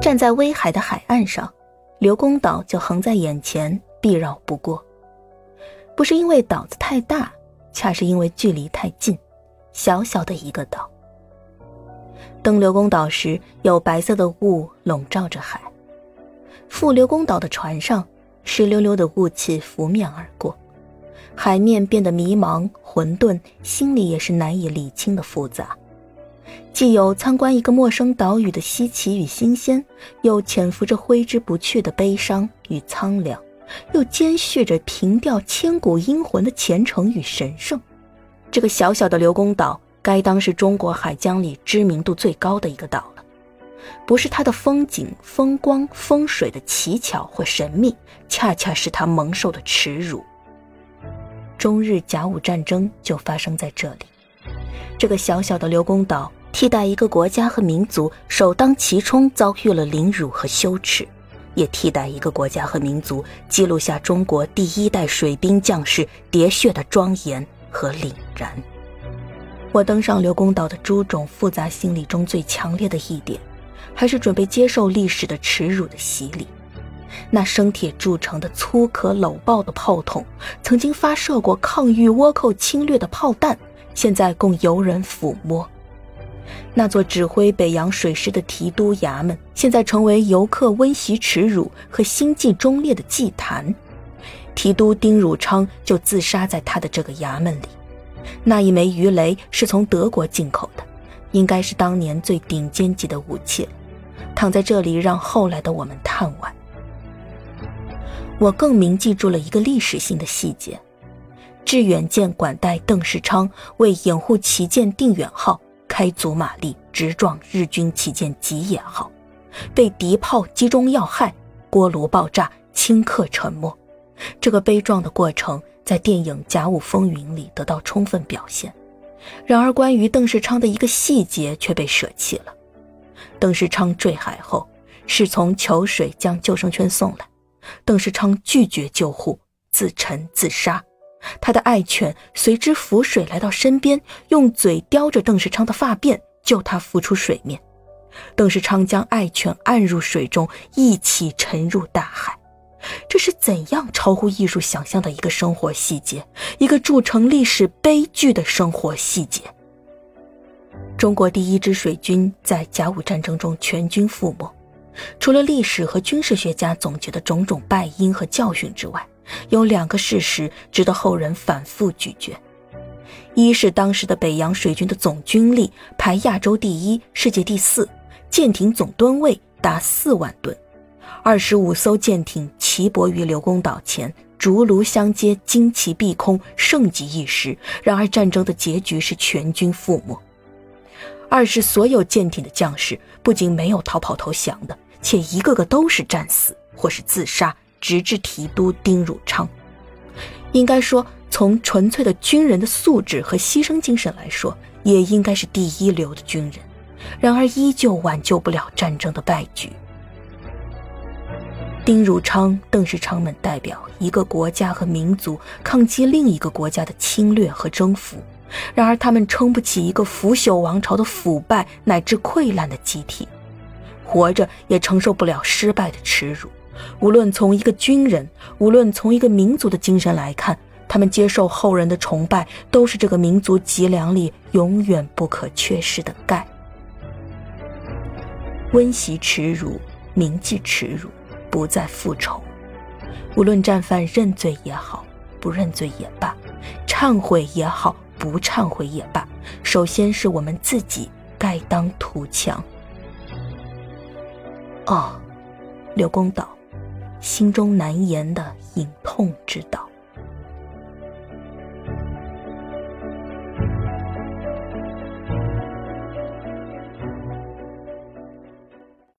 站在威海的海岸上，刘公岛就横在眼前，避绕不过。不是因为岛子太大，恰是因为距离太近，小小的一个岛。登刘公岛时，有白色的雾笼罩着海；赴刘公岛的船上，湿溜溜的雾气拂面而过，海面变得迷茫混沌，心里也是难以理清的复杂。既有参观一个陌生岛屿的稀奇与新鲜，又潜伏着挥之不去的悲伤与苍凉。又兼蓄着凭吊千古英魂的虔诚与神圣。这个小小的刘公岛，该当是中国海疆里知名度最高的一个岛了。不是它的风景、风光、风水的奇巧或神秘，恰恰是它蒙受的耻辱。中日甲午战争就发生在这里。这个小小的刘公岛，替代一个国家和民族首当其冲遭遇了凌辱和羞耻。也替代一个国家和民族记录下中国第一代水兵将士喋血的庄严和凛然。我登上刘公岛的诸种复杂心理中最强烈的一点，还是准备接受历史的耻辱的洗礼。那生铁铸成的粗壳搂抱的炮筒，曾经发射过抗御倭寇侵略的炮弹，现在供游人抚摸。那座指挥北洋水师的提督衙门，现在成为游客温习耻辱和心计忠烈的祭坛。提督丁汝昌就自杀在他的这个衙门里。那一枚鱼雷是从德国进口的，应该是当年最顶尖级的武器。躺在这里，让后来的我们叹惋。我更铭记住了一个历史性的细节：致远舰管带邓世昌为掩护旗舰定远号。开足马力直撞日军旗舰吉野号，被敌炮击中要害，锅炉爆炸，顷刻沉没。这个悲壮的过程在电影《甲午风云》里得到充分表现。然而，关于邓世昌的一个细节却被舍弃了。邓世昌坠海后，是从求水将救生圈送来，邓世昌拒绝救护，自沉自杀。他的爱犬随之浮水来到身边，用嘴叼着邓世昌的发辫，救他浮出水面。邓世昌将爱犬按入水中，一起沉入大海。这是怎样超乎艺术想象的一个生活细节，一个铸成历史悲剧的生活细节。中国第一支水军在甲午战争中全军覆没，除了历史和军事学家总结的种种败因和教训之外。有两个事实值得后人反复咀嚼：一是当时的北洋水军的总军力排亚洲第一、世界第四，舰艇总吨位达四万吨，二十五艘舰艇齐泊于刘公岛前，竹炉相接，旌旗蔽空，盛极一时。然而战争的结局是全军覆没；二是所有舰艇的将士不仅没有逃跑投降的，且一个个都是战死或是自杀。直至提督丁汝昌，应该说，从纯粹的军人的素质和牺牲精神来说，也应该是第一流的军人。然而，依旧挽救不了战争的败局。丁汝昌、邓世昌们代表一个国家和民族抗击另一个国家的侵略和征服，然而他们撑不起一个腐朽王朝的腐败乃至溃烂的机体，活着也承受不了失败的耻辱。无论从一个军人，无论从一个民族的精神来看，他们接受后人的崇拜，都是这个民族脊梁里永远不可缺失的钙。温习耻辱，铭记耻辱，不再复仇。无论战犯认罪也好，不认罪也罢，忏悔也好，不忏悔也罢，首先是我们自己该当图强。哦，刘公岛。心中难言的隐痛之道。